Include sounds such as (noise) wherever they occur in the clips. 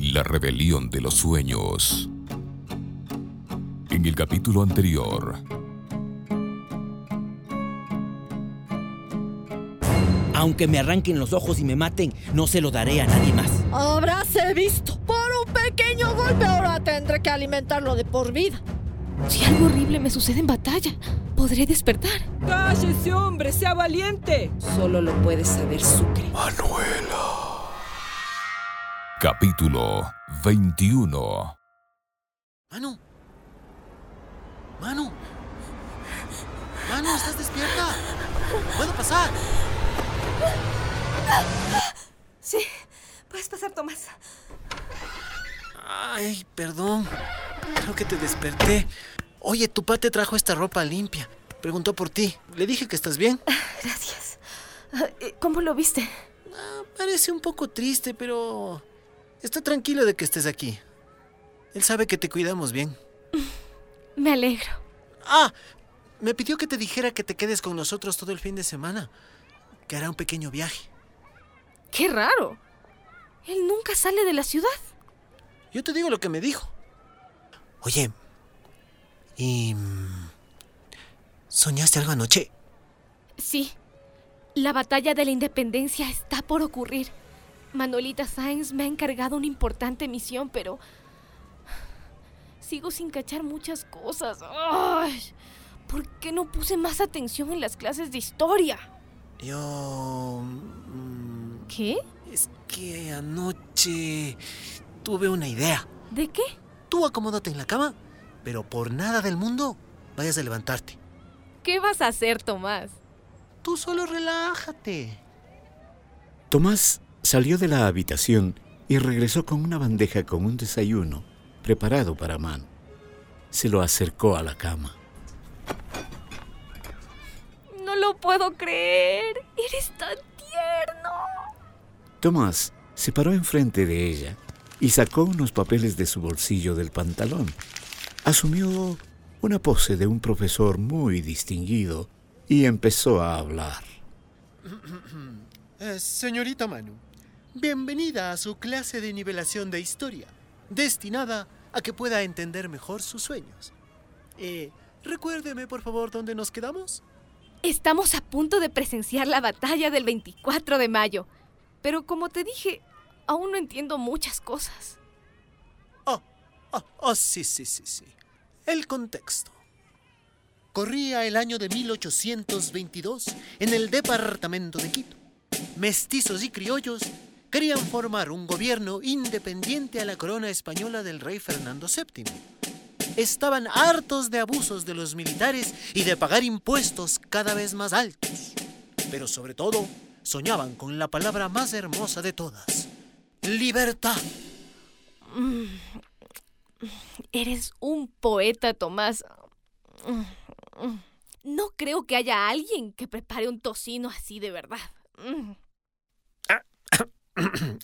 la rebelión de los sueños. En el capítulo anterior. Aunque me arranquen los ojos y me maten, no se lo daré a nadie más. Habráse visto. Por un pequeño golpe ahora tendré que alimentarlo de por vida. Si algo horrible me sucede en batalla, podré despertar. ¡Cállese, hombre! ¡Sea valiente! Solo lo puede saber Sucre. Manuela. Capítulo 21 Manu. Manu. Manu, ¿estás despierta? ¿Puedo pasar? Sí, puedes pasar, Tomás. Ay, perdón. Creo que te desperté. Oye, tu padre te trajo esta ropa limpia. Preguntó por ti. Le dije que estás bien. Gracias. ¿Cómo lo viste? Ah, parece un poco triste, pero Está tranquilo de que estés aquí. Él sabe que te cuidamos bien. (laughs) Me alegro. Ah, me pidió que te dijera que te quedes con nosotros todo el fin de semana. Que hará un pequeño viaje. Qué raro. Él nunca sale de la ciudad. Yo te digo lo que me dijo. Oye, ¿y... Mm, ¿Soñaste algo anoche? Sí. La batalla de la independencia está por ocurrir. Manuelita Sainz me ha encargado una importante misión, pero sigo sin cachar muchas cosas. ¿Por qué no puse más atención en las clases de historia? Yo... Mm, ¿Qué? Es que anoche tuve una idea. ¿De qué? Tú acomódate en la cama, pero por nada del mundo vayas a levantarte. ¿Qué vas a hacer, Tomás? Tú solo relájate. Tomás Salió de la habitación y regresó con una bandeja con un desayuno preparado para Man. Se lo acercó a la cama. No lo puedo creer. Eres tan tierno. Tomás se paró enfrente de ella y sacó unos papeles de su bolsillo del pantalón. Asumió una pose de un profesor muy distinguido y empezó a hablar. Eh, señorita Manu, Bienvenida a su clase de nivelación de historia, destinada a que pueda entender mejor sus sueños. Eh, recuérdeme, por favor, dónde nos quedamos. Estamos a punto de presenciar la batalla del 24 de mayo, pero como te dije, aún no entiendo muchas cosas. Oh, oh, oh, sí, sí, sí, sí. El contexto. Corría el año de 1822 en el departamento de Quito. Mestizos y criollos querían formar un gobierno independiente a la corona española del rey Fernando VII. Estaban hartos de abusos de los militares y de pagar impuestos cada vez más altos. Pero sobre todo, soñaban con la palabra más hermosa de todas, libertad. Mm. Eres un poeta, Tomás. No creo que haya alguien que prepare un tocino así de verdad. (coughs)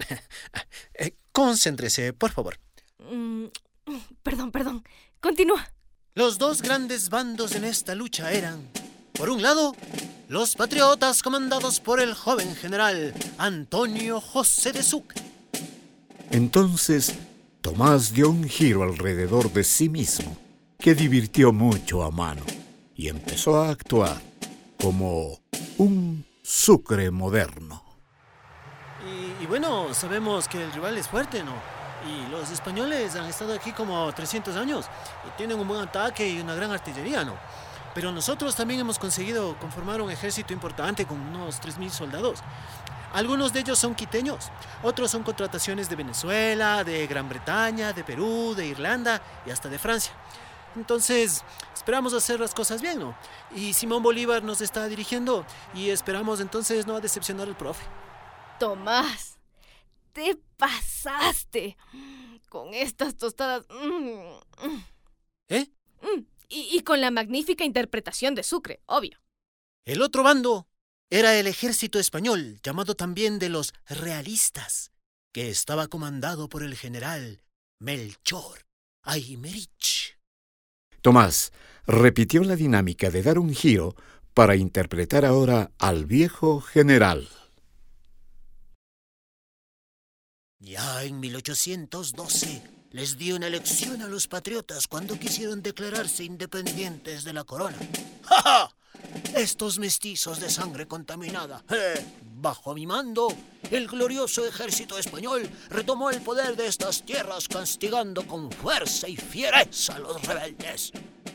Eh, concéntrese, por favor. Mm, (coughs) perdón, perdón. Continúa. Los dos grandes bandos en esta lucha eran, por un lado, los patriotas comandados por el joven general Antonio José de Sucre. Entonces, Tomás dio un giro alrededor de sí mismo, que divirtió mucho a mano, y empezó a actuar como un Sucre moderno. Y bueno, sabemos que el rival es fuerte, ¿no? Y los españoles han estado aquí como 300 años y tienen un buen ataque y una gran artillería, ¿no? Pero nosotros también hemos conseguido conformar un ejército importante con unos 3.000 soldados. Algunos de ellos son quiteños, otros son contrataciones de Venezuela, de Gran Bretaña, de Perú, de Irlanda y hasta de Francia. Entonces, esperamos hacer las cosas bien, ¿no? Y Simón Bolívar nos está dirigiendo y esperamos entonces no decepcionar al profe. Tomás, te pasaste. Con estas tostadas. ¿Eh? mm, Y, y con la magnífica interpretación de Sucre, obvio. El otro bando era el ejército español, llamado también de los realistas, que estaba comandado por el general Melchor Aymerich. Tomás repitió la dinámica de dar un giro para interpretar ahora al viejo general. Ya en 1812 les dio una lección a los patriotas cuando quisieron declararse independientes de la corona. (laughs) ¡Ja, ja! Estos mestizos de sangre contaminada. eh, bajo mi mando, el glorioso ejército español retomó el poder de estas tierras castigando con fuerza y fiereza a los rebeldes.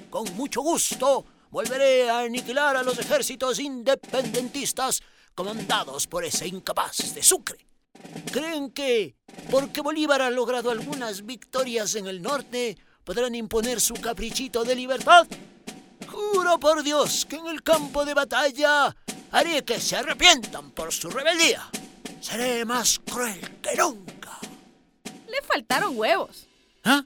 Con mucho gusto volveré a aniquilar a los ejércitos independentistas comandados por ese incapaz de Sucre. ¿Creen que, porque Bolívar ha logrado algunas victorias en el norte, podrán imponer su caprichito de libertad? Juro por Dios que en el campo de batalla haré que se arrepientan por su rebeldía. Seré más cruel que nunca. Le faltaron huevos. ¿Ah?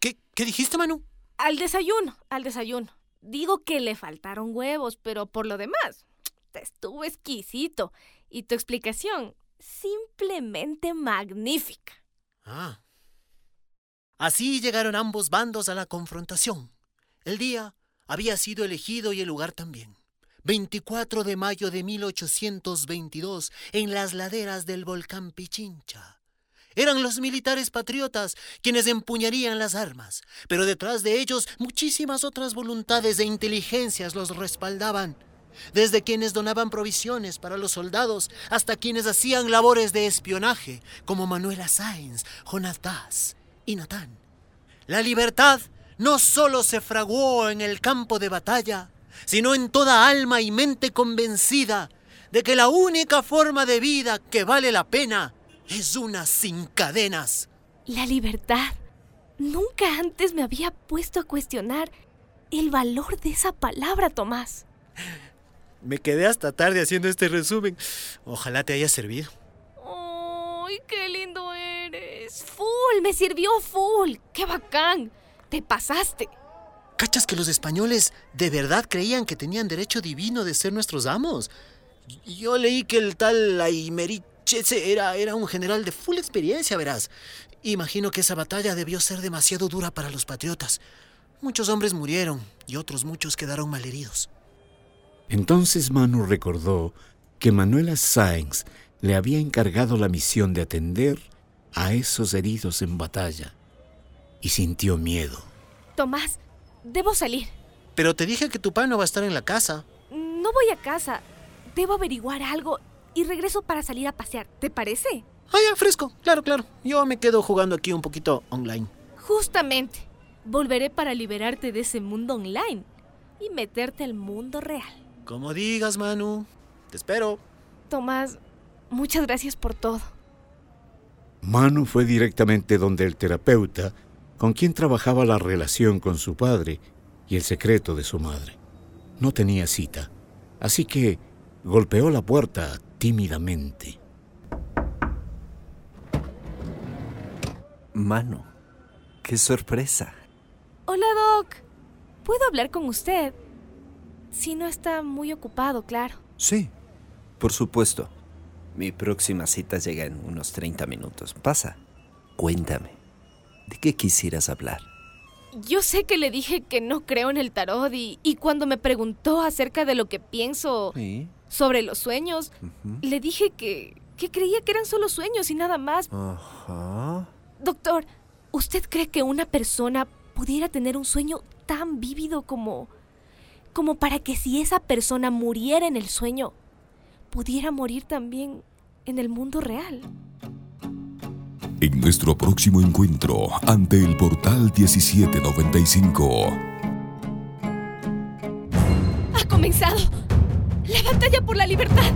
¿Qué, qué dijiste, Manu? Al desayuno, al desayuno. Digo que le faltaron huevos, pero por lo demás, te (tsk) estuvo exquisito. Y tu explicación, simplemente magnífica. Ah. Así llegaron ambos bandos a la confrontación. El día había sido elegido y el lugar también. 24 de mayo de 1822, en las laderas del volcán Pichincha. Eran los militares patriotas quienes empuñarían las armas, pero detrás de ellos muchísimas otras voluntades e inteligencias los respaldaban. Desde quienes donaban provisiones para los soldados hasta quienes hacían labores de espionaje, como Manuela Sáenz, Jonatás y Natán. La libertad no solo se fraguó en el campo de batalla, sino en toda alma y mente convencida de que la única forma de vida que vale la pena es una sin cadenas. La libertad. Nunca antes me había puesto a cuestionar el valor de esa palabra, Tomás. Me quedé hasta tarde haciendo este resumen. Ojalá te haya servido. ¡Ay, qué lindo eres! Full, me sirvió full. ¡Qué bacán! Te pasaste. ¿Cachas que los españoles de verdad creían que tenían derecho divino de ser nuestros amos? Yo leí que el tal Aymerich ese era, era un general de full experiencia, verás. Imagino que esa batalla debió ser demasiado dura para los patriotas. Muchos hombres murieron y otros muchos quedaron malheridos. Entonces Manu recordó que Manuela Sáenz le había encargado la misión de atender a esos heridos en batalla y sintió miedo. Tomás, debo salir. Pero te dije que tu padre no va a estar en la casa. No voy a casa. Debo averiguar algo y regreso para salir a pasear. ¿Te parece? Ah, ya, fresco. Claro, claro. Yo me quedo jugando aquí un poquito online. Justamente. Volveré para liberarte de ese mundo online y meterte al mundo real. Como digas, Manu. Te espero. Tomás, muchas gracias por todo. Manu fue directamente donde el terapeuta, con quien trabajaba la relación con su padre y el secreto de su madre. No tenía cita, así que golpeó la puerta tímidamente. Mano, qué sorpresa. Hola, Doc. ¿Puedo hablar con usted? Si no está muy ocupado, claro. Sí, por supuesto. Mi próxima cita llega en unos 30 minutos. Pasa. Cuéntame. ¿De qué quisieras hablar? Yo sé que le dije que no creo en el tarot y, y cuando me preguntó acerca de lo que pienso Sí. sobre los sueños, le dije que, que creía que eran solo sueños y nada más. Ajá. Doctor, ¿usted cree que una persona pudiera tener un sueño tan vívido como como para que si esa persona muriera en el sueño, pudiera morir también en el mundo real? En nuestro próximo encuentro ante el portal 1795. ¡Ha comenzado! ¡La batalla por la libertad!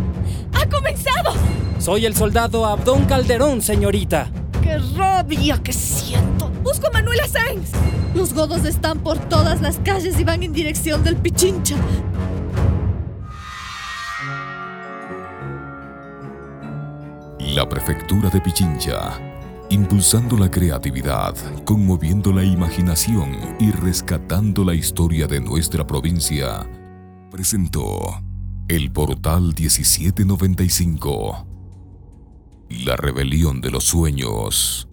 ¡Ha comenzado! Soy el soldado Abdón Calderón, señorita. ¡Qué rabia que siento! ¡Busco a Manuela Sáenz! Los godos están por todas las calles y van en dirección del Pichincha. La prefectura de Pichincha. impulsando la creatividad, conmoviendo la imaginación y rescatando la historia de nuestra provincia, presentó el Portal 1795. La rebelión de los sueños.